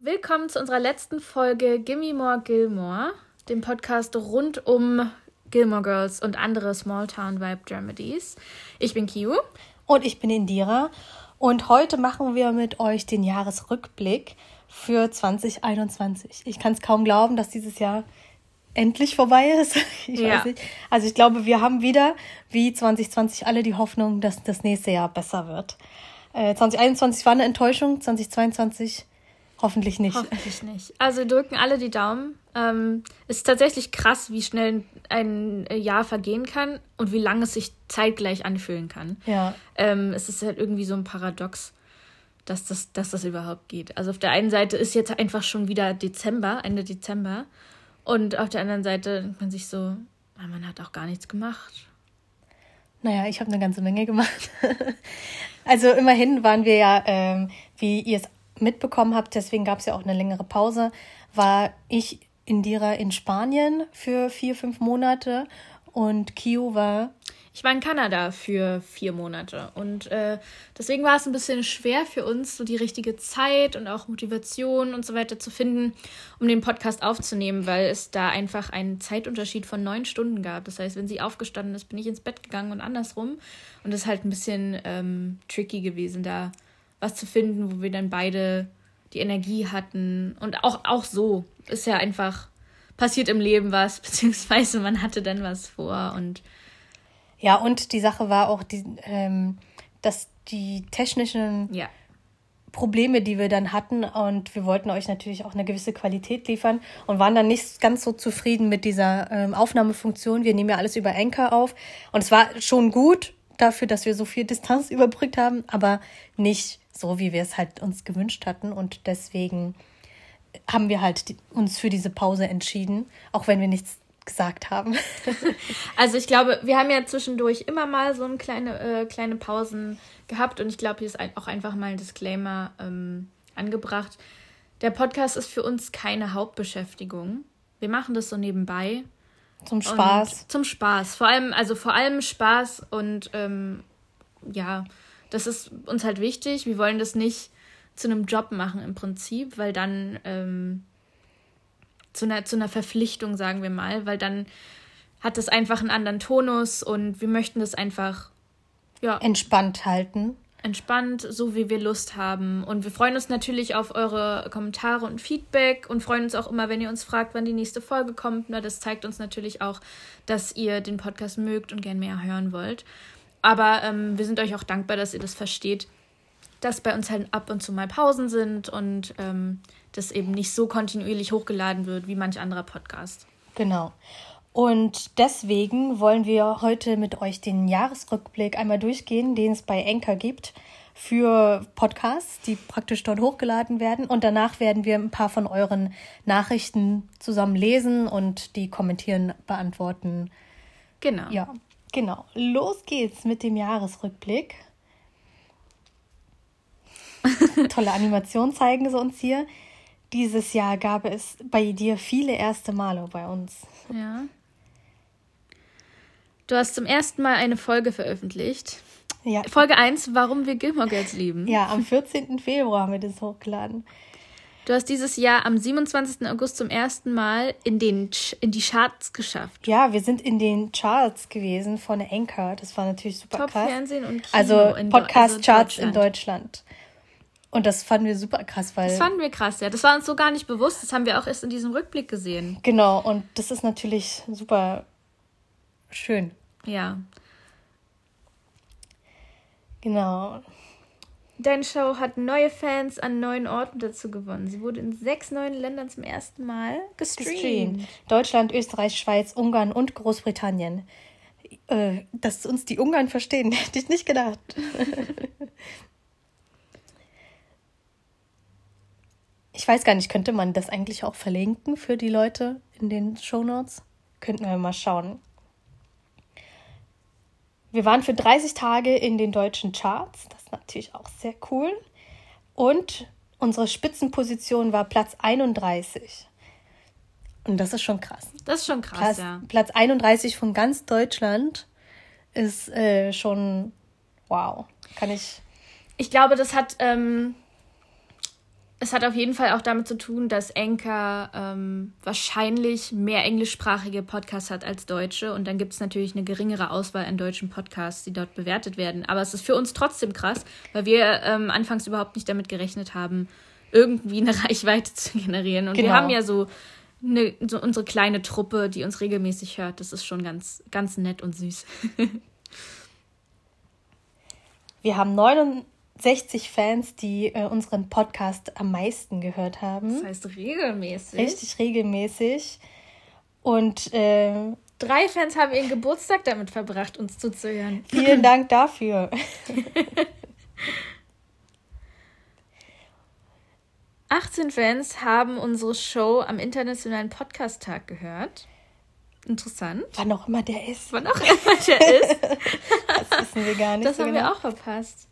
Willkommen zu unserer letzten Folge Gimme More Gilmore, dem Podcast rund um Gilmore Girls und andere Smalltown Vibe Dramedies. Ich bin Kiu. Und ich bin Indira. Und heute machen wir mit euch den Jahresrückblick für 2021. Ich kann es kaum glauben, dass dieses Jahr endlich vorbei ist. Ich ja. weiß nicht. Also ich glaube, wir haben wieder, wie 2020, alle die Hoffnung, dass das nächste Jahr besser wird. Äh, 2021 war eine Enttäuschung, 2022 hoffentlich nicht. Hoffentlich nicht. Also drücken alle die Daumen. Ähm, es ist tatsächlich krass, wie schnell ein Jahr vergehen kann und wie lange es sich zeitgleich anfühlen kann. Ja. Ähm, es ist halt irgendwie so ein Paradox, dass das, dass das überhaupt geht. Also auf der einen Seite ist jetzt einfach schon wieder Dezember, Ende Dezember. Und auf der anderen Seite denkt man sich so, ah, man hat auch gar nichts gemacht. Naja, ich habe eine ganze Menge gemacht. also immerhin waren wir ja, ähm, wie ihr es mitbekommen habt, deswegen gab es ja auch eine längere Pause, war ich Indira in Spanien für vier, fünf Monate und Kio war ich war in Kanada für vier Monate und äh, deswegen war es ein bisschen schwer für uns, so die richtige Zeit und auch Motivation und so weiter zu finden, um den Podcast aufzunehmen, weil es da einfach einen Zeitunterschied von neun Stunden gab. Das heißt, wenn sie aufgestanden ist, bin ich ins Bett gegangen und andersrum. Und es ist halt ein bisschen ähm, tricky gewesen, da was zu finden, wo wir dann beide die Energie hatten. Und auch, auch so ist ja einfach passiert im Leben was, beziehungsweise man hatte dann was vor und ja, und die Sache war auch, die, ähm, dass die technischen ja. Probleme, die wir dann hatten, und wir wollten euch natürlich auch eine gewisse Qualität liefern und waren dann nicht ganz so zufrieden mit dieser ähm, Aufnahmefunktion. Wir nehmen ja alles über Anchor auf und es war schon gut dafür, dass wir so viel Distanz überbrückt haben, aber nicht so, wie wir es halt uns gewünscht hatten und deswegen haben wir halt uns für diese Pause entschieden, auch wenn wir nichts gesagt haben. also ich glaube, wir haben ja zwischendurch immer mal so eine kleine, äh, kleine Pausen gehabt und ich glaube, hier ist auch einfach mal ein Disclaimer ähm, angebracht. Der Podcast ist für uns keine Hauptbeschäftigung. Wir machen das so nebenbei. Zum Spaß. zum Spaß. Vor allem, also vor allem Spaß und ähm, ja, das ist uns halt wichtig. Wir wollen das nicht zu einem Job machen im Prinzip, weil dann ähm, zu einer, zu einer Verpflichtung, sagen wir mal, weil dann hat es einfach einen anderen Tonus und wir möchten das einfach ja, entspannt halten. Entspannt, so wie wir Lust haben. Und wir freuen uns natürlich auf eure Kommentare und Feedback und freuen uns auch immer, wenn ihr uns fragt, wann die nächste Folge kommt. Na, das zeigt uns natürlich auch, dass ihr den Podcast mögt und gern mehr hören wollt. Aber ähm, wir sind euch auch dankbar, dass ihr das versteht, dass bei uns halt ab und zu mal Pausen sind und ähm, das eben nicht so kontinuierlich hochgeladen wird wie manch anderer Podcast. Genau. Und deswegen wollen wir heute mit euch den Jahresrückblick einmal durchgehen, den es bei Enker gibt für Podcasts, die praktisch dort hochgeladen werden. Und danach werden wir ein paar von euren Nachrichten zusammen lesen und die kommentieren, beantworten. Genau. Ja, genau. Los geht's mit dem Jahresrückblick. Tolle Animation zeigen sie uns hier. Dieses Jahr gab es bei dir viele erste Male bei uns. Ja. Du hast zum ersten Mal eine Folge veröffentlicht. Ja. Folge 1, warum wir Gilmore Girls lieben. Ja, am 14. Februar haben wir das hochgeladen. Du hast dieses Jahr am 27. August zum ersten Mal in, den, in die Charts geschafft. Ja, wir sind in den Charts gewesen von Anchor. Das war natürlich super Top krass. Fernsehen und Kino also Podcast-Charts also in Deutschland. Und das fanden wir super krass, weil. Das fanden wir krass, ja. Das war uns so gar nicht bewusst. Das haben wir auch erst in diesem Rückblick gesehen. Genau, und das ist natürlich super schön. Ja. Genau. Deine Show hat neue Fans an neuen Orten dazu gewonnen. Sie wurde in sechs neuen Ländern zum ersten Mal gestreamt. gestreamt. Deutschland, Österreich, Schweiz, Ungarn und Großbritannien. Äh, dass uns die Ungarn verstehen, hätte ich nicht gedacht. Ich weiß gar nicht, könnte man das eigentlich auch verlinken für die Leute in den Show Notes? Könnten wir mal schauen. Wir waren für 30 Tage in den deutschen Charts. Ist natürlich auch sehr cool. Und unsere Spitzenposition war Platz 31. Und das ist schon krass. Das ist schon krass, Platz, ja. Platz 31 von ganz Deutschland ist äh, schon wow. Kann ich. Ich glaube, das hat ähm, es hat auf jeden Fall auch damit zu tun, dass Anchor ähm, wahrscheinlich mehr englischsprachige Podcasts hat als deutsche. Und dann gibt es natürlich eine geringere Auswahl an deutschen Podcasts, die dort bewertet werden. Aber es ist für uns trotzdem krass, weil wir ähm, anfangs überhaupt nicht damit gerechnet haben, irgendwie eine Reichweite zu generieren. Und genau. wir haben ja so, eine, so unsere kleine Truppe, die uns regelmäßig hört. Das ist schon ganz, ganz nett und süß. wir haben 99 60 Fans, die äh, unseren Podcast am meisten gehört haben. Das heißt regelmäßig. Richtig regelmäßig. Und äh, drei Fans haben ihren Geburtstag damit verbracht, uns zuzuhören. Vielen Dank dafür. 18 Fans haben unsere Show am Internationalen Podcast-Tag gehört. Interessant. Wann auch immer der ist. Wann auch immer der ist. das wissen wir gar nicht. Das so haben genau. wir auch verpasst.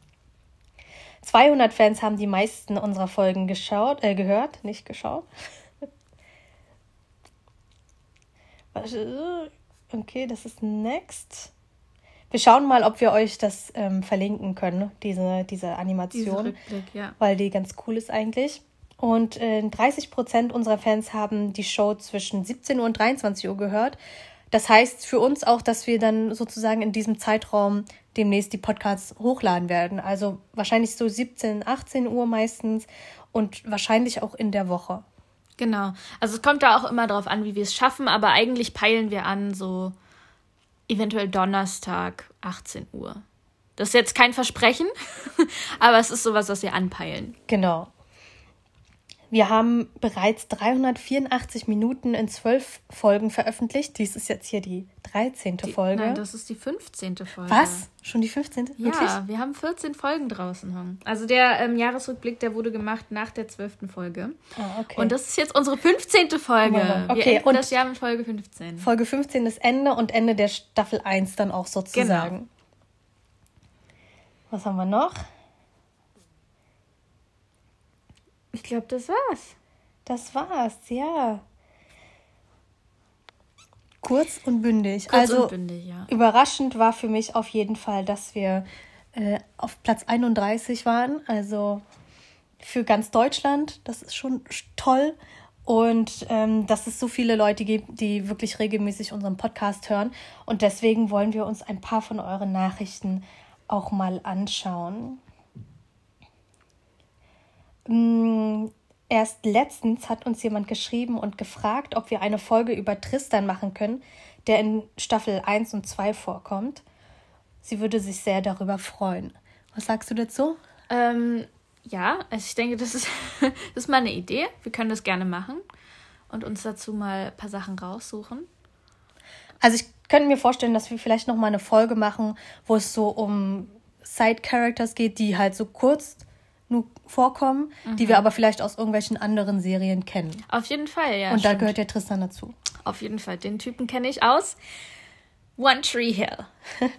200 Fans haben die meisten unserer Folgen geschaut, äh, gehört, nicht geschaut. Okay, das ist next. Wir schauen mal, ob wir euch das ähm, verlinken können, diese, diese Animation. Diese ja. Weil die ganz cool ist eigentlich. Und äh, 30 Prozent unserer Fans haben die Show zwischen 17 Uhr und 23 Uhr gehört. Das heißt für uns auch, dass wir dann sozusagen in diesem Zeitraum demnächst die Podcasts hochladen werden. Also wahrscheinlich so 17, 18 Uhr meistens und wahrscheinlich auch in der Woche. Genau. Also es kommt da auch immer darauf an, wie wir es schaffen, aber eigentlich peilen wir an so eventuell Donnerstag 18 Uhr. Das ist jetzt kein Versprechen, aber es ist sowas, was wir anpeilen. Genau. Wir haben bereits 384 Minuten in zwölf Folgen veröffentlicht. Dies ist jetzt hier die 13. Die, Folge. Nein, das ist die 15. Folge. Was? Schon die 15.? Ja, Wirklich? wir haben 14 Folgen draußen. Also der ähm, Jahresrückblick, der wurde gemacht nach der 12. Folge. Ah, okay. Und das ist jetzt unsere 15. Folge. Okay, wir und das Jahr mit Folge 15. Folge 15 ist Ende und Ende der Staffel 1 dann auch sozusagen. Genau. Was haben wir noch? Ich glaube, das war's. Das war's, ja. Kurz und bündig. Kurz also und bündig, ja. überraschend war für mich auf jeden Fall, dass wir äh, auf Platz 31 waren. Also für ganz Deutschland. Das ist schon toll. Und ähm, dass es so viele Leute gibt, die wirklich regelmäßig unseren Podcast hören. Und deswegen wollen wir uns ein paar von euren Nachrichten auch mal anschauen. Mm, erst letztens hat uns jemand geschrieben und gefragt, ob wir eine Folge über Tristan machen können, der in Staffel 1 und 2 vorkommt. Sie würde sich sehr darüber freuen. Was sagst du dazu? Ähm, ja, also ich denke, das ist, das ist mal eine Idee. Wir können das gerne machen und uns dazu mal ein paar Sachen raussuchen. Also ich könnte mir vorstellen, dass wir vielleicht noch mal eine Folge machen, wo es so um Side Characters geht, die halt so kurz nur vorkommen, mhm. die wir aber vielleicht aus irgendwelchen anderen Serien kennen. Auf jeden Fall, ja. Und da gehört der Tristan dazu. Auf jeden Fall. Den Typen kenne ich aus One Tree Hill.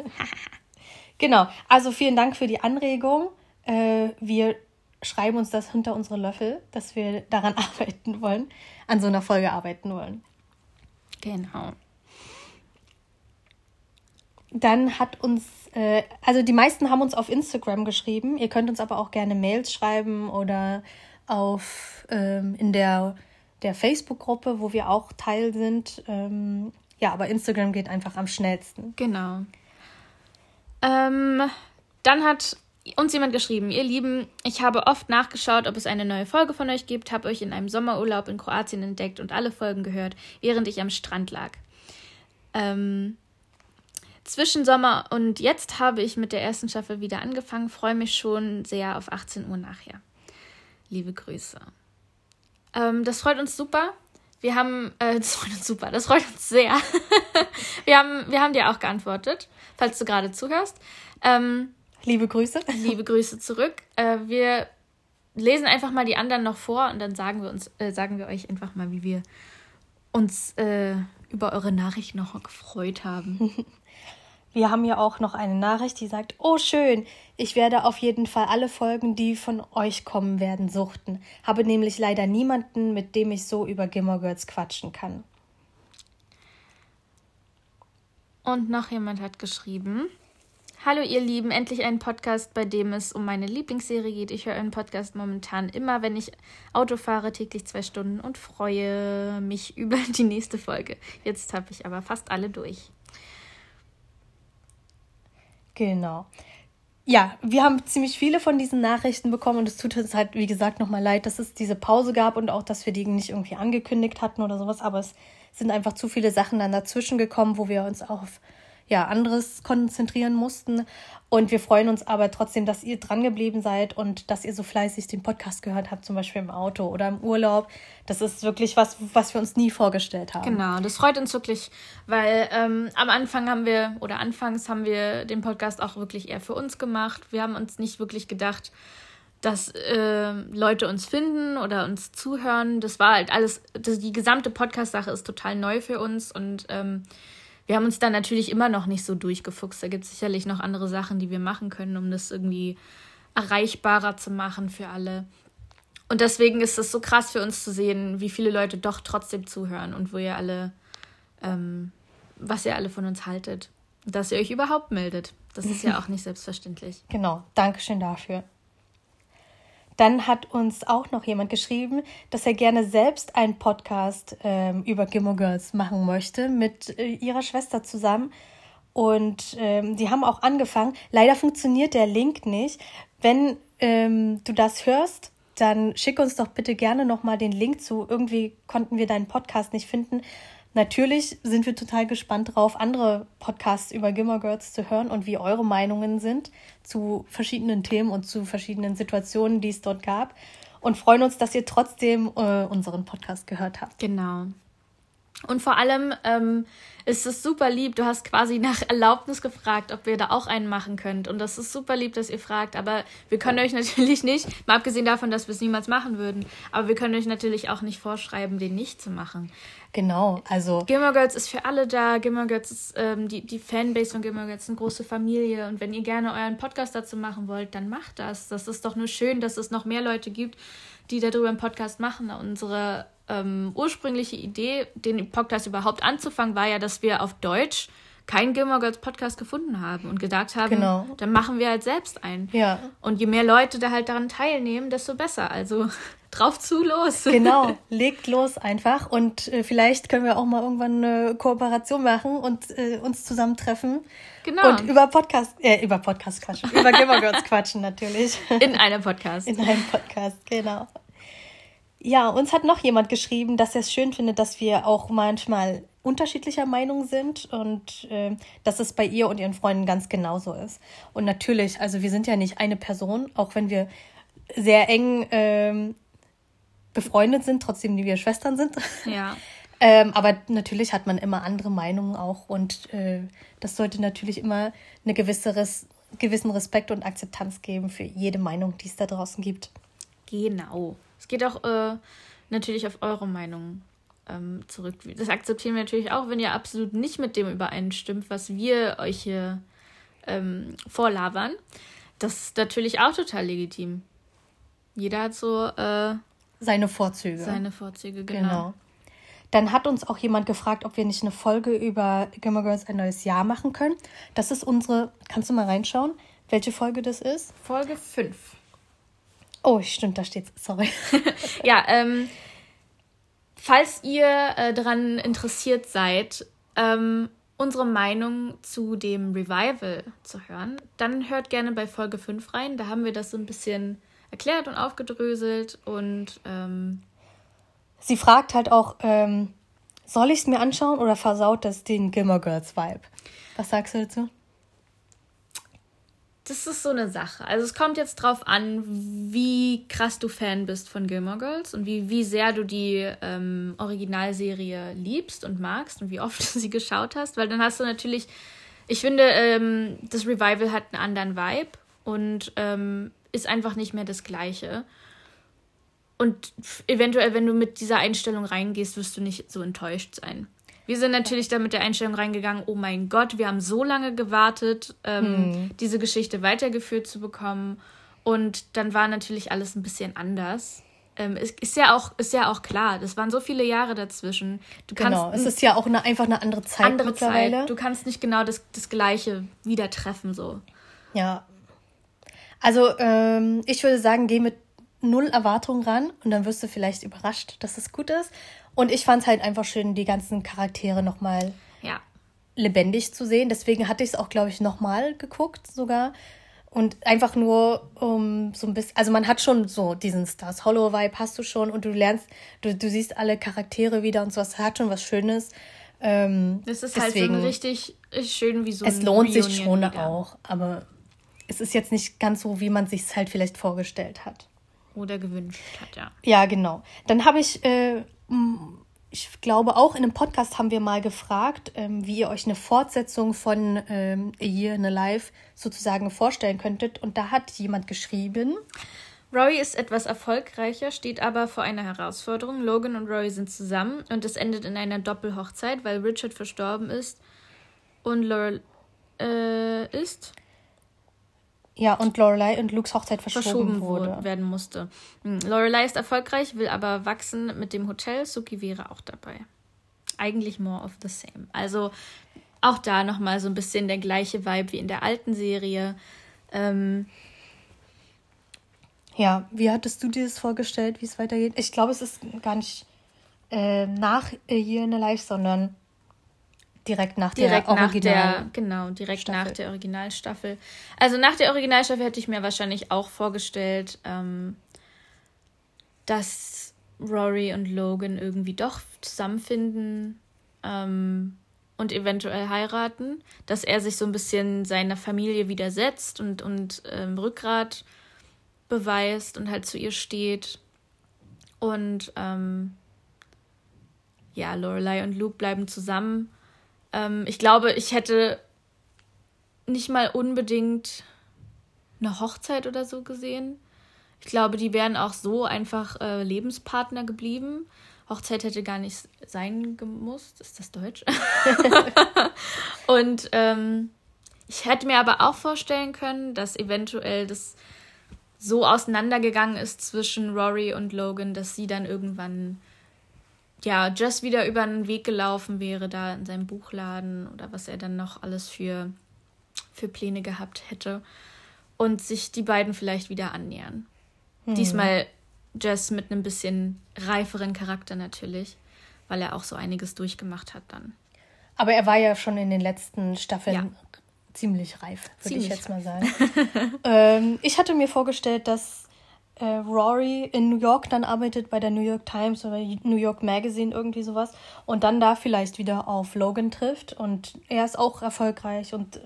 genau. Also vielen Dank für die Anregung. Äh, wir schreiben uns das hinter unsere Löffel, dass wir daran arbeiten wollen, an so einer Folge arbeiten wollen. Genau. Dann hat uns äh, also die meisten haben uns auf Instagram geschrieben. Ihr könnt uns aber auch gerne Mails schreiben oder auf ähm, in der, der Facebook-Gruppe, wo wir auch Teil sind. Ähm, ja, aber Instagram geht einfach am schnellsten. Genau. Ähm, dann hat uns jemand geschrieben, ihr Lieben, ich habe oft nachgeschaut, ob es eine neue Folge von euch gibt, habe euch in einem Sommerurlaub in Kroatien entdeckt und alle Folgen gehört, während ich am Strand lag. Ähm, zwischen Sommer und jetzt habe ich mit der ersten Staffel wieder angefangen. Freue mich schon sehr auf 18 Uhr nachher. Liebe Grüße. Ähm, das freut uns super. Wir haben, äh, das freut uns super, das freut uns sehr. wir, haben, wir haben dir auch geantwortet, falls du gerade zuhörst. Ähm, liebe Grüße. Liebe Grüße zurück. Äh, wir lesen einfach mal die anderen noch vor und dann sagen wir uns, äh, sagen wir euch einfach mal, wie wir uns äh, über eure Nachricht noch gefreut haben. Wir haben ja auch noch eine Nachricht, die sagt, oh schön, ich werde auf jeden Fall alle Folgen, die von euch kommen werden, suchten. Habe nämlich leider niemanden, mit dem ich so über Gimmer Girls quatschen kann. Und noch jemand hat geschrieben, Hallo ihr Lieben, endlich ein Podcast, bei dem es um meine Lieblingsserie geht. Ich höre einen Podcast momentan immer, wenn ich Auto fahre, täglich zwei Stunden und freue mich über die nächste Folge. Jetzt habe ich aber fast alle durch. Genau. Ja, wir haben ziemlich viele von diesen Nachrichten bekommen und es tut uns halt, wie gesagt, nochmal leid, dass es diese Pause gab und auch, dass wir die nicht irgendwie angekündigt hatten oder sowas, aber es sind einfach zu viele Sachen dann dazwischen gekommen, wo wir uns auch auf ja, anderes konzentrieren mussten. Und wir freuen uns aber trotzdem, dass ihr dran geblieben seid und dass ihr so fleißig den Podcast gehört habt, zum Beispiel im Auto oder im Urlaub. Das ist wirklich was, was wir uns nie vorgestellt haben. Genau, das freut uns wirklich, weil ähm, am Anfang haben wir, oder anfangs haben wir den Podcast auch wirklich eher für uns gemacht. Wir haben uns nicht wirklich gedacht, dass äh, Leute uns finden oder uns zuhören. Das war halt alles, das, die gesamte Podcast-Sache ist total neu für uns und ähm, wir haben uns da natürlich immer noch nicht so durchgefuchst. Da gibt es sicherlich noch andere Sachen, die wir machen können, um das irgendwie erreichbarer zu machen für alle. Und deswegen ist es so krass für uns zu sehen, wie viele Leute doch trotzdem zuhören und wo ihr alle, ähm, was ihr alle von uns haltet. Dass ihr euch überhaupt meldet. Das ist ja auch nicht selbstverständlich. Genau, Dankeschön dafür. Dann hat uns auch noch jemand geschrieben, dass er gerne selbst einen Podcast ähm, über Gimmo Girls machen möchte mit äh, ihrer Schwester zusammen. Und ähm, die haben auch angefangen. Leider funktioniert der Link nicht. Wenn ähm, du das hörst, dann schick uns doch bitte gerne nochmal den Link zu. Irgendwie konnten wir deinen Podcast nicht finden. Natürlich sind wir total gespannt drauf, andere Podcasts über Gimmer Girls zu hören und wie eure Meinungen sind zu verschiedenen Themen und zu verschiedenen Situationen, die es dort gab. Und freuen uns, dass ihr trotzdem äh, unseren Podcast gehört habt. Genau. Und vor allem ähm, ist es super lieb. Du hast quasi nach Erlaubnis gefragt, ob ihr da auch einen machen könnt. Und das ist super lieb, dass ihr fragt. Aber wir können euch natürlich nicht, mal abgesehen davon, dass wir es niemals machen würden, aber wir können euch natürlich auch nicht vorschreiben, den nicht zu machen. Genau, also. Gilmore Girls ist für alle da. Gilmore Girls ist ähm, die, die Fanbase von Gilmore Girls, eine große Familie. Und wenn ihr gerne euren Podcast dazu machen wollt, dann macht das. Das ist doch nur schön, dass es noch mehr Leute gibt, die darüber einen Podcast machen. Unsere ähm, ursprüngliche Idee, den Podcast überhaupt anzufangen, war ja, dass wir auf Deutsch keinen Gilmore Girls Podcast gefunden haben und gedacht haben, genau. dann machen wir halt selbst einen. Ja. Und je mehr Leute da halt daran teilnehmen, desto besser. Also drauf zu los. Genau, legt los einfach und äh, vielleicht können wir auch mal irgendwann eine Kooperation machen und äh, uns zusammentreffen. Genau. Und über Podcast, äh, über Podcast quatschen, über Gilmore Girls quatschen natürlich. In einem Podcast. In einem Podcast, genau. Ja, uns hat noch jemand geschrieben, dass er es schön findet, dass wir auch manchmal unterschiedlicher Meinung sind und äh, dass es bei ihr und ihren Freunden ganz genauso ist. Und natürlich, also wir sind ja nicht eine Person, auch wenn wir sehr eng ähm, befreundet sind, trotzdem die wir Schwestern sind. Ja. ähm, aber natürlich hat man immer andere Meinungen auch und äh, das sollte natürlich immer eine gewisse Res gewissen Respekt und Akzeptanz geben für jede Meinung, die es da draußen gibt. Genau. Es geht auch äh, natürlich auf eure Meinung ähm, zurück. Das akzeptieren wir natürlich auch, wenn ihr absolut nicht mit dem übereinstimmt, was wir euch hier ähm, vorlabern. Das ist natürlich auch total legitim. Jeder hat so äh, seine Vorzüge. Seine Vorzüge, genau. genau. Dann hat uns auch jemand gefragt, ob wir nicht eine Folge über Gilmore Girls ein neues Jahr machen können. Das ist unsere, kannst du mal reinschauen, welche Folge das ist? Folge 5. Oh, stimmt, da steht's. Sorry. ja, ähm, falls ihr äh, daran interessiert seid, ähm, unsere Meinung zu dem Revival zu hören, dann hört gerne bei Folge 5 rein. Da haben wir das so ein bisschen erklärt und aufgedröselt und ähm, sie fragt halt auch, ähm, soll ich es mir anschauen oder versaut das den Gilmore Girls Vibe? Was sagst du dazu? Das ist so eine Sache. Also es kommt jetzt drauf an, wie krass du Fan bist von Gilmore Girls und wie, wie sehr du die ähm, Originalserie liebst und magst und wie oft du sie geschaut hast, weil dann hast du natürlich, ich finde, ähm, das Revival hat einen anderen Vibe und ähm, ist einfach nicht mehr das gleiche. Und eventuell, wenn du mit dieser Einstellung reingehst, wirst du nicht so enttäuscht sein. Wir sind natürlich da mit der Einstellung reingegangen, oh mein Gott, wir haben so lange gewartet, ähm, hm. diese Geschichte weitergeführt zu bekommen. Und dann war natürlich alles ein bisschen anders. Ähm, ist, ist, ja auch, ist ja auch klar, das waren so viele Jahre dazwischen. Du kannst genau, es ist ja auch eine, einfach eine andere Zeit andere mittlerweile. Zeit. Du kannst nicht genau das, das Gleiche wieder treffen, so. Ja. Also, ähm, ich würde sagen, geh mit null Erwartungen ran und dann wirst du vielleicht überrascht, dass es gut ist. Und ich fand es halt einfach schön, die ganzen Charaktere nochmal ja. lebendig zu sehen. Deswegen hatte ich es auch, glaube ich, nochmal geguckt sogar. Und einfach nur um so ein bisschen, also man hat schon so diesen Stars Hollow Vibe hast du schon und du lernst, du, du siehst alle Charaktere wieder und so, es hat schon was Schönes. Ähm, das ist deswegen, halt so richtig, richtig schön wie so ein Es lohnt Reunion sich schon wieder. auch, aber es ist jetzt nicht ganz so, wie man sich es halt vielleicht vorgestellt hat. Oder gewünscht hat, ja. Ja, genau. Dann habe ich, äh, ich glaube auch in einem Podcast haben wir mal gefragt, ähm, wie ihr euch eine Fortsetzung von ähm, A Year in a Life sozusagen vorstellen könntet. Und da hat jemand geschrieben. Rory ist etwas erfolgreicher, steht aber vor einer Herausforderung. Logan und Rory sind zusammen und es endet in einer Doppelhochzeit, weil Richard verstorben ist und Laurel äh, ist. Ja, und Lorelei und Lukes Hochzeit verschoben, verschoben wurde. werden musste. Hm, Lorelei ist erfolgreich, will aber wachsen mit dem Hotel. Suki wäre auch dabei. Eigentlich more of the same. Also auch da nochmal so ein bisschen der gleiche Vibe wie in der alten Serie. Ähm, ja, wie hattest du dir das vorgestellt, wie es weitergeht? Ich glaube, es ist gar nicht äh, nach Year in a Life, sondern Direkt nach direkt der nach der genau direkt Staffel. nach der Originalstaffel. Also nach der Originalstaffel hätte ich mir wahrscheinlich auch vorgestellt, ähm, dass Rory und Logan irgendwie doch zusammenfinden ähm, und eventuell heiraten, dass er sich so ein bisschen seiner Familie widersetzt und und ähm, Rückgrat beweist und halt zu ihr steht und ähm, ja Lorelei und Luke bleiben zusammen ähm, ich glaube, ich hätte nicht mal unbedingt eine Hochzeit oder so gesehen. Ich glaube, die wären auch so einfach äh, Lebenspartner geblieben. Hochzeit hätte gar nicht sein gemusst. Ist das Deutsch? und ähm, ich hätte mir aber auch vorstellen können, dass eventuell das so auseinandergegangen ist zwischen Rory und Logan, dass sie dann irgendwann ja, Jess wieder über den Weg gelaufen wäre, da in seinem Buchladen oder was er dann noch alles für, für Pläne gehabt hätte. Und sich die beiden vielleicht wieder annähern. Hm. Diesmal Jess mit einem bisschen reiferen Charakter natürlich, weil er auch so einiges durchgemacht hat dann. Aber er war ja schon in den letzten Staffeln ja. ziemlich reif, würde ich jetzt mal sagen. ähm, ich hatte mir vorgestellt, dass äh, Rory in New York dann arbeitet bei der New York Times oder New York Magazine, irgendwie sowas. Und dann da vielleicht wieder auf Logan trifft. Und er ist auch erfolgreich. Und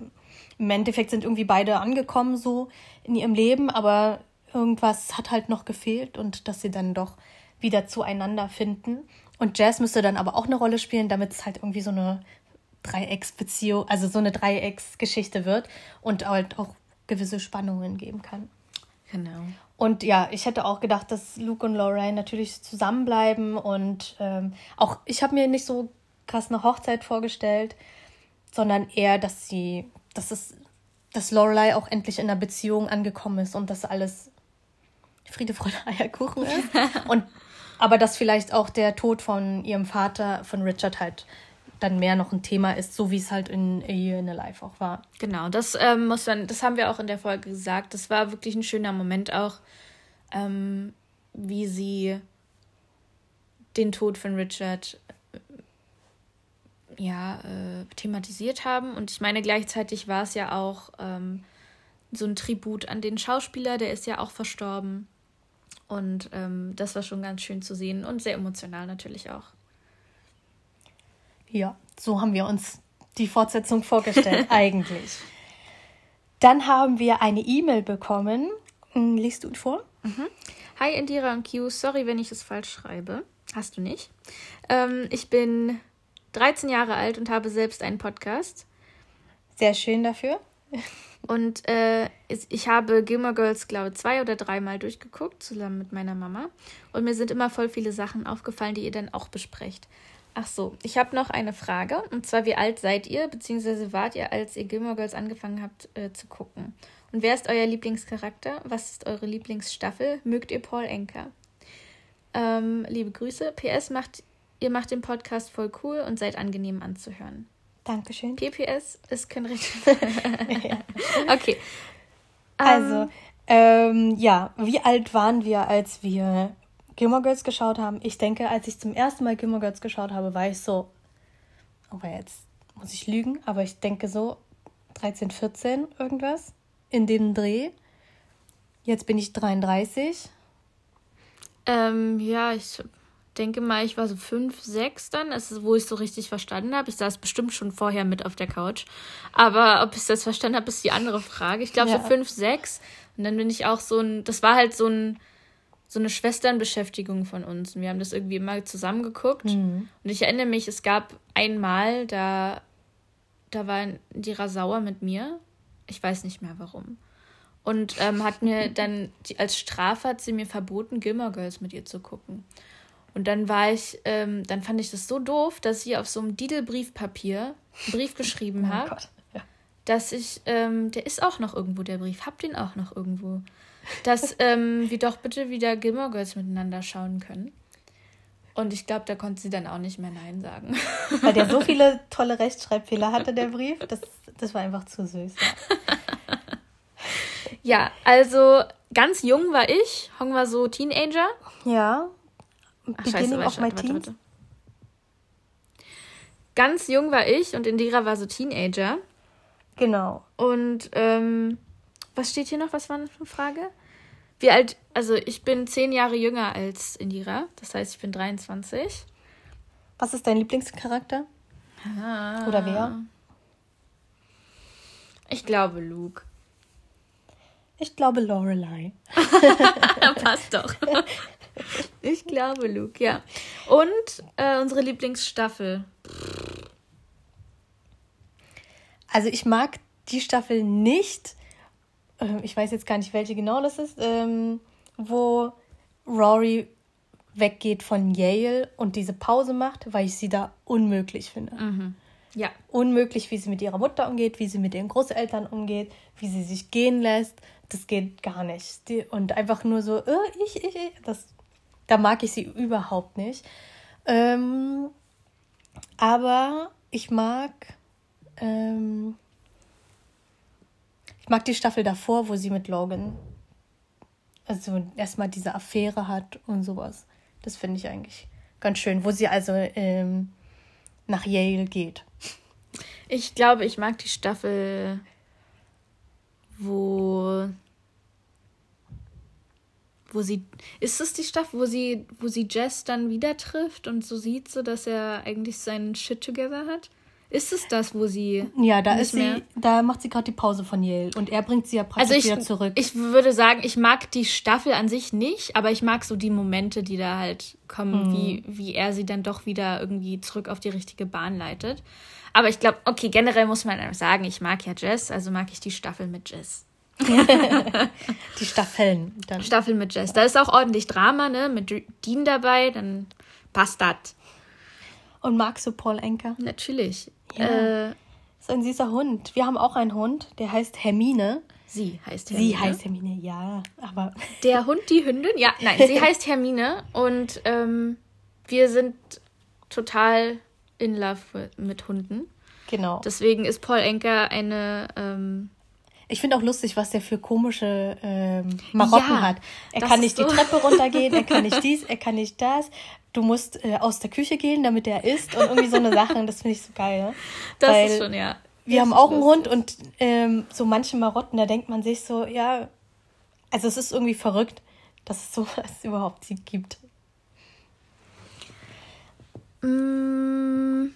im Endeffekt sind irgendwie beide angekommen so in ihrem Leben. Aber irgendwas hat halt noch gefehlt. Und dass sie dann doch wieder zueinander finden. Und Jazz müsste dann aber auch eine Rolle spielen, damit es halt irgendwie so eine Dreiecksbeziehung, also so eine Dreiecksgeschichte wird und halt auch gewisse Spannungen geben kann. Genau. Und ja, ich hätte auch gedacht, dass Luke und Lorraine natürlich zusammenbleiben und ähm, auch ich habe mir nicht so krass eine Hochzeit vorgestellt, sondern eher, dass sie, dass es, dass Lorelei auch endlich in einer Beziehung angekommen ist und dass alles Friede, Freude, Eierkuchen ist. und aber dass vielleicht auch der Tod von ihrem Vater, von Richard halt dann mehr noch ein Thema ist, so wie es halt in A Year in a Life auch war. Genau, das ähm, muss dann, das haben wir auch in der Folge gesagt. Das war wirklich ein schöner Moment auch, ähm, wie sie den Tod von Richard äh, ja äh, thematisiert haben. Und ich meine, gleichzeitig war es ja auch ähm, so ein Tribut an den Schauspieler, der ist ja auch verstorben. Und ähm, das war schon ganz schön zu sehen und sehr emotional natürlich auch. Ja, so haben wir uns die Fortsetzung vorgestellt, eigentlich. Dann haben wir eine E-Mail bekommen. Hm, liest du vor? Mhm. Hi Indira und Q, sorry, wenn ich es falsch schreibe. Hast du nicht. Ähm, ich bin 13 Jahre alt und habe selbst einen Podcast. Sehr schön dafür. Und äh, ich habe Gilmore Girls, glaube ich, zwei oder dreimal durchgeguckt, zusammen mit meiner Mama. Und mir sind immer voll viele Sachen aufgefallen, die ihr dann auch besprecht. Ach so, ich habe noch eine Frage. Und zwar, wie alt seid ihr, beziehungsweise wart ihr, als ihr Gilmore Girls angefangen habt äh, zu gucken? Und wer ist euer Lieblingscharakter? Was ist eure Lieblingsstaffel? Mögt ihr Paul Enker? Ähm, liebe Grüße. PS, macht, ihr macht den Podcast voll cool und seid angenehm anzuhören. Dankeschön. PPS ist kein richtig. okay. Also, ähm, ja, wie alt waren wir, als wir Gilmore Girls geschaut haben? Ich denke, als ich zum ersten Mal Gilmore Girls geschaut habe, war ich so, aber jetzt muss ich lügen, aber ich denke so 13, 14 irgendwas in dem Dreh. Jetzt bin ich 33. Ähm, ja, ich denke mal, ich war so 5, 6 dann, also wo ich so richtig verstanden habe. Ich saß bestimmt schon vorher mit auf der Couch. Aber ob ich das verstanden habe, ist die andere Frage. Ich glaube ja. so 5, 6. Und dann bin ich auch so ein, das war halt so ein, so eine Schwesternbeschäftigung von uns. Und wir haben das irgendwie immer zusammengeguckt. Mhm. Und ich erinnere mich, es gab einmal, da, da war die Rasauer mit mir. Ich weiß nicht mehr warum. Und ähm, hat mir dann, die, als Strafe hat sie mir verboten, Gilmore Girls mit ihr zu gucken. Und dann war ich, ähm, dann fand ich das so doof, dass sie auf so einem Diddle-Briefpapier einen Brief geschrieben oh hat, ja. dass ich, ähm, der ist auch noch irgendwo, der Brief, hab den auch noch irgendwo, dass ähm, wir doch bitte wieder Gilmore Girls miteinander schauen können. Und ich glaube, da konnte sie dann auch nicht mehr Nein sagen. Weil der so viele tolle Rechtschreibfehler hatte, der Brief, das, das war einfach zu süß. Ja. ja, also ganz jung war ich, Hong war so Teenager. Ja. Ach, Beginning scheiße, of my warte, warte, Ganz jung war ich und Indira war so Teenager. Genau. Und ähm, was steht hier noch? Was war eine Frage? Wie alt? Also ich bin zehn Jahre jünger als Indira. Das heißt, ich bin 23. Was ist dein Lieblingscharakter? Ah. Oder wer? Ich glaube Luke. Ich glaube Lorelei. Passt doch. Ich glaube, Luke, ja. Und äh, unsere Lieblingsstaffel. Also ich mag die Staffel nicht. Ähm, ich weiß jetzt gar nicht, welche genau das ist, ähm, wo Rory weggeht von Yale und diese Pause macht, weil ich sie da unmöglich finde. Mhm. Ja. Unmöglich, wie sie mit ihrer Mutter umgeht, wie sie mit ihren Großeltern umgeht, wie sie sich gehen lässt. Das geht gar nicht. Die, und einfach nur so, äh, ich, ich, ich, das da mag ich sie überhaupt nicht. Ähm, aber ich mag. Ähm, mag die Staffel davor, wo sie mit Logan also erstmal diese Affäre hat und sowas. Das finde ich eigentlich ganz schön, wo sie also ähm, nach Yale geht. Ich glaube, ich mag die Staffel, wo wo sie ist es die Staffel, wo sie wo sie Jess dann wieder trifft und so sieht so, dass er eigentlich seinen Shit together hat? Ist es das, wo sie Ja, da ist sie da macht sie gerade die Pause von Yale und er bringt sie ja praktisch also ich, wieder zurück. Ich würde sagen, ich mag die Staffel an sich nicht, aber ich mag so die Momente, die da halt kommen, mhm. wie wie er sie dann doch wieder irgendwie zurück auf die richtige Bahn leitet. Aber ich glaube, okay, generell muss man sagen, ich mag ja Jess, also mag ich die Staffel mit Jess. die Staffeln. Dann. Staffeln mit Jess. Da ist auch ordentlich Drama, ne? Mit Dean dabei, dann passt das. Und magst du Paul Enker? Natürlich. Ja. Äh, ist ein süßer Hund. Wir haben auch einen Hund, der heißt Hermine. Sie heißt Hermine. Sie heißt Hermine, ja, aber. Der Hund, die Hündin? Ja, nein, sie heißt Hermine und ähm, wir sind total in love mit Hunden. Genau. Deswegen ist Paul Enker eine ähm, ich finde auch lustig, was der für komische ähm, Marotten ja, hat. Er kann nicht so. die Treppe runtergehen, er kann nicht dies, er kann nicht das. Du musst äh, aus der Küche gehen, damit er isst und irgendwie so eine Sache. Das finde ich so geil. Ne? Das Weil ist schon, ja. Wir haben auch einen Hund und ähm, so manche Marotten, da denkt man sich so, ja, also es ist irgendwie verrückt, dass es sowas überhaupt gibt. Mm.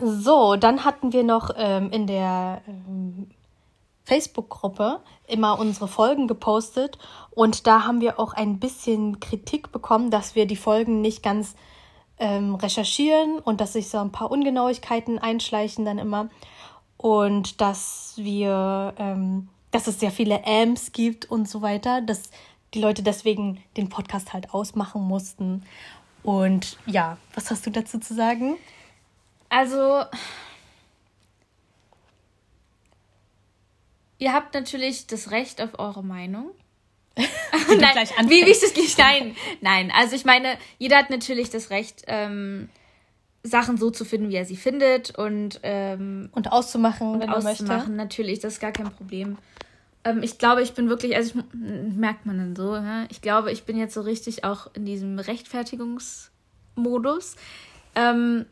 So, dann hatten wir noch ähm, in der ähm, Facebook-Gruppe immer unsere Folgen gepostet und da haben wir auch ein bisschen Kritik bekommen, dass wir die Folgen nicht ganz ähm, recherchieren und dass sich so ein paar Ungenauigkeiten einschleichen dann immer und dass wir, ähm, dass es sehr viele Amps gibt und so weiter, dass die Leute deswegen den Podcast halt ausmachen mussten. Und ja, was hast du dazu zu sagen? Also, ihr habt natürlich das Recht auf eure Meinung. nein, wie, wie ist das nicht? Nein, nein. Also ich meine, jeder hat natürlich das Recht, ähm, Sachen so zu finden, wie er sie findet und ähm, und auszumachen, und wenn auszumachen, möchte. natürlich, das ist gar kein Problem. ähm, ich glaube, ich bin wirklich, also ich, merkt man dann so, ja? ich glaube, ich bin jetzt so richtig auch in diesem Rechtfertigungsmodus. Ähm,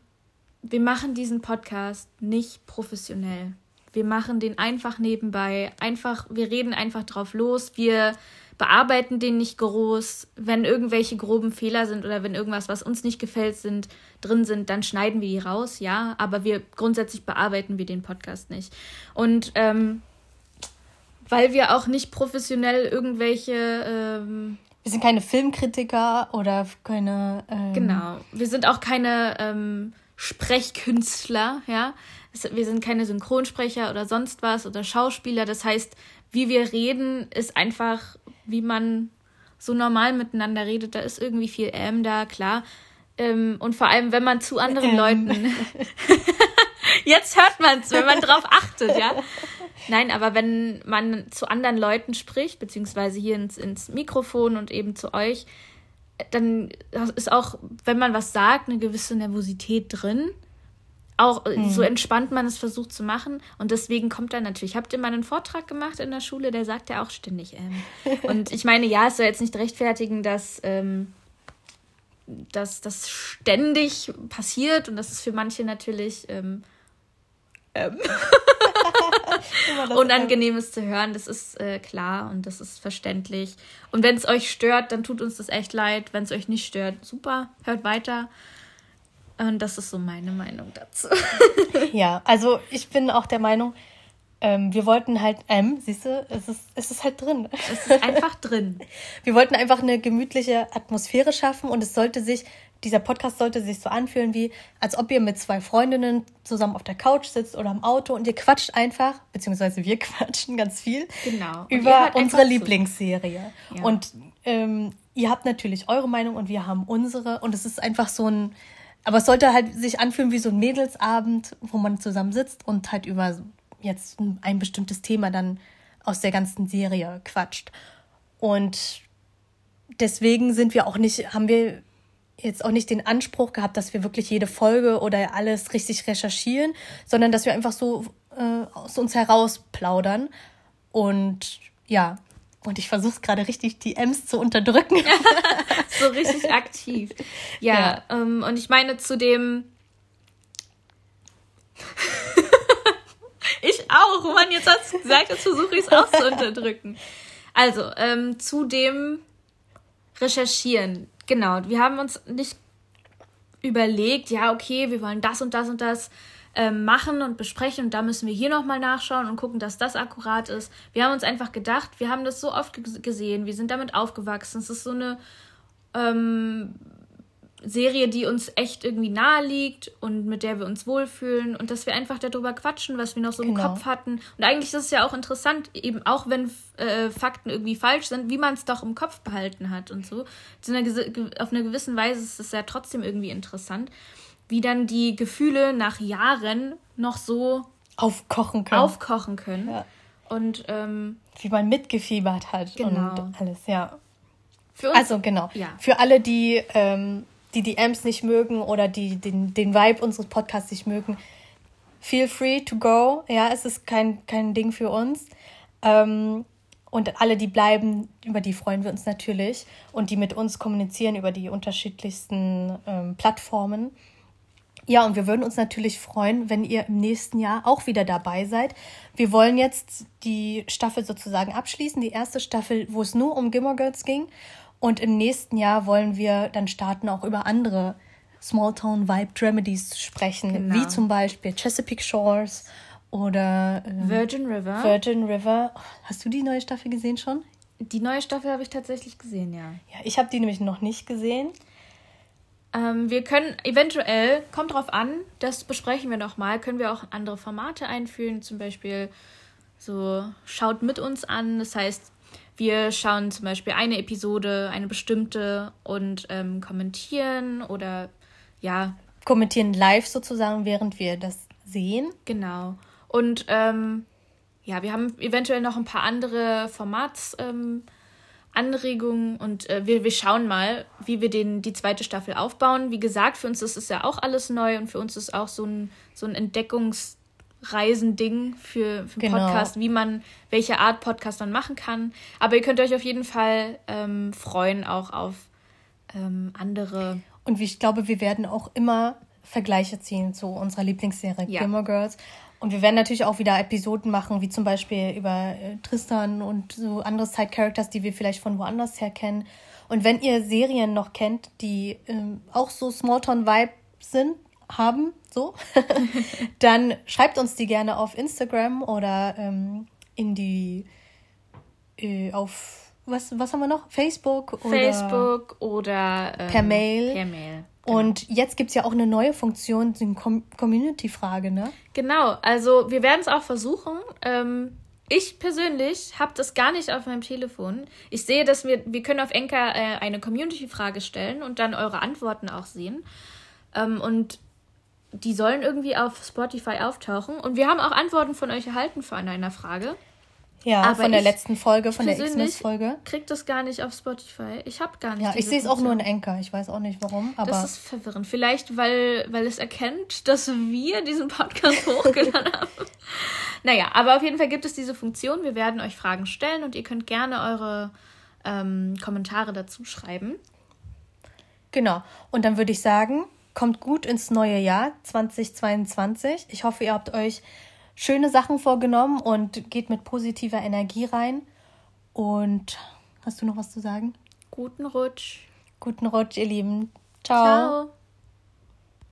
wir machen diesen Podcast nicht professionell. Wir machen den einfach nebenbei. Einfach, wir reden einfach drauf los. Wir bearbeiten den nicht groß. Wenn irgendwelche groben Fehler sind oder wenn irgendwas, was uns nicht gefällt, sind, drin sind, dann schneiden wir die raus, ja. Aber wir grundsätzlich bearbeiten wir den Podcast nicht. Und ähm, weil wir auch nicht professionell irgendwelche. Ähm, wir sind keine Filmkritiker oder keine. Ähm, genau. Wir sind auch keine ähm, Sprechkünstler, ja. Wir sind keine Synchronsprecher oder sonst was oder Schauspieler. Das heißt, wie wir reden, ist einfach, wie man so normal miteinander redet. Da ist irgendwie viel M da, klar. Ähm, und vor allem, wenn man zu anderen ähm. Leuten. Jetzt hört man es, wenn man drauf achtet, ja. Nein, aber wenn man zu anderen Leuten spricht, beziehungsweise hier ins, ins Mikrofon und eben zu euch, dann ist auch, wenn man was sagt, eine gewisse Nervosität drin. Auch mhm. so entspannt man es versucht zu machen. Und deswegen kommt dann natürlich, habt ihr mal einen Vortrag gemacht in der Schule, der sagt ja auch ständig ähm. Und ich meine, ja, es soll jetzt nicht rechtfertigen, dass, ähm, dass das ständig passiert und das ist für manche natürlich ähm, ähm. Unangenehmes zu hören, das ist äh, klar und das ist verständlich. Und wenn es euch stört, dann tut uns das echt leid. Wenn es euch nicht stört, super, hört weiter. Und das ist so meine Meinung dazu. ja, also ich bin auch der Meinung, ähm, wir wollten halt, ähm, siehst du, es ist, es ist halt drin. Es ist einfach drin. Wir wollten einfach eine gemütliche Atmosphäre schaffen und es sollte sich dieser Podcast sollte sich so anfühlen, wie als ob ihr mit zwei Freundinnen zusammen auf der Couch sitzt oder im Auto und ihr quatscht einfach, beziehungsweise wir quatschen ganz viel genau. über unsere Lieblingsserie. Ja. Und ähm, ihr habt natürlich eure Meinung und wir haben unsere. Und es ist einfach so ein, aber es sollte halt sich anfühlen wie so ein Mädelsabend, wo man zusammen sitzt und halt über jetzt ein bestimmtes Thema dann aus der ganzen Serie quatscht. Und deswegen sind wir auch nicht, haben wir jetzt auch nicht den Anspruch gehabt, dass wir wirklich jede Folge oder alles richtig recherchieren, sondern dass wir einfach so äh, aus uns heraus plaudern. Und ja, und ich versuche gerade richtig, die M's zu unterdrücken. so richtig aktiv. Ja, ja. Ähm, und ich meine zu dem. ich auch. Mann, jetzt hast du gesagt, jetzt versuche ich es auch zu unterdrücken. Also, ähm, zu dem Recherchieren genau, wir haben uns nicht überlegt, ja, okay, wir wollen das und das und das ähm, machen und besprechen und da müssen wir hier nochmal nachschauen und gucken, dass das akkurat ist. Wir haben uns einfach gedacht, wir haben das so oft gesehen, wir sind damit aufgewachsen. Es ist so eine ähm, Serie, die uns echt irgendwie nahe liegt und mit der wir uns wohlfühlen und dass wir einfach darüber quatschen, was wir noch so im genau. Kopf hatten. Und eigentlich ist es ja auch interessant, eben auch wenn äh, Fakten irgendwie falsch sind, wie man es doch im Kopf behalten hat und so. auf einer gewissen Weise ist es ja trotzdem irgendwie interessant, wie dann die Gefühle nach Jahren noch so aufkochen können. Aufkochen können. Ja. Und ähm, wie man mitgefiebert hat genau. und alles, ja. also genau. Ja. Für alle, die ähm, die Amps nicht mögen oder die den, den Vibe unseres Podcasts nicht mögen, feel free to go. Ja, es ist kein, kein Ding für uns. Ähm, und alle, die bleiben, über die freuen wir uns natürlich. Und die mit uns kommunizieren über die unterschiedlichsten ähm, Plattformen. Ja, und wir würden uns natürlich freuen, wenn ihr im nächsten Jahr auch wieder dabei seid. Wir wollen jetzt die Staffel sozusagen abschließen, die erste Staffel, wo es nur um Gimmer Girls ging. Und im nächsten Jahr wollen wir dann starten, auch über andere Smalltown Vibe Dramedies zu sprechen, genau. wie zum Beispiel Chesapeake Shores oder äh, Virgin River. Virgin River. Hast du die neue Staffel gesehen schon? Die neue Staffel habe ich tatsächlich gesehen, ja. Ja, ich habe die nämlich noch nicht gesehen. Ähm, wir können eventuell, kommt drauf an, das besprechen wir nochmal, können wir auch andere Formate einführen, zum Beispiel so schaut mit uns an, das heißt, wir schauen zum Beispiel eine Episode, eine bestimmte und ähm, kommentieren oder ja. Kommentieren live sozusagen, während wir das sehen. Genau. Und ähm, ja, wir haben eventuell noch ein paar andere Formatsanregungen ähm, und äh, wir, wir schauen mal, wie wir den, die zweite Staffel aufbauen. Wie gesagt, für uns ist es ja auch alles neu und für uns ist auch so ein, so ein Entdeckungs- Reisending für, für genau. Podcast, wie man, welche Art Podcast man machen kann. Aber ihr könnt euch auf jeden Fall ähm, freuen, auch auf ähm, andere. Und ich glaube, wir werden auch immer Vergleiche ziehen zu unserer Lieblingsserie ja. Gilmore Girls. Und wir werden natürlich auch wieder Episoden machen, wie zum Beispiel über äh, Tristan und so andere Side-Characters, die wir vielleicht von woanders her kennen. Und wenn ihr Serien noch kennt, die ähm, auch so Smalltown-Vibe sind, haben, so, dann schreibt uns die gerne auf Instagram oder ähm, in die äh, auf was, was haben wir noch? Facebook oder Facebook oder ähm, per Mail. Per Mail. Genau. Und jetzt gibt es ja auch eine neue Funktion, die Com Community-Frage, ne? Genau, also wir werden es auch versuchen. Ähm, ich persönlich habe das gar nicht auf meinem Telefon. Ich sehe, dass wir, wir können auf Enker äh, eine Community-Frage stellen und dann eure Antworten auch sehen. Ähm, und die sollen irgendwie auf Spotify auftauchen. Und wir haben auch Antworten von euch erhalten von einer Frage. Ja, aber von der letzten Folge, von der Xmas-Folge. kriegt das gar nicht auf Spotify. Ich habe gar nicht. Ja, ich sehe es auch nur in Anchor. Ich weiß auch nicht warum. Aber das ist verwirrend. Vielleicht, weil, weil es erkennt, dass wir diesen Podcast hochgeladen haben. Naja, aber auf jeden Fall gibt es diese Funktion. Wir werden euch Fragen stellen und ihr könnt gerne eure ähm, Kommentare dazu schreiben. Genau. Und dann würde ich sagen, kommt gut ins neue Jahr 2022. Ich hoffe, ihr habt euch schöne Sachen vorgenommen und geht mit positiver Energie rein. Und hast du noch was zu sagen? Guten Rutsch. Guten Rutsch, ihr Lieben. Ciao. Ciao.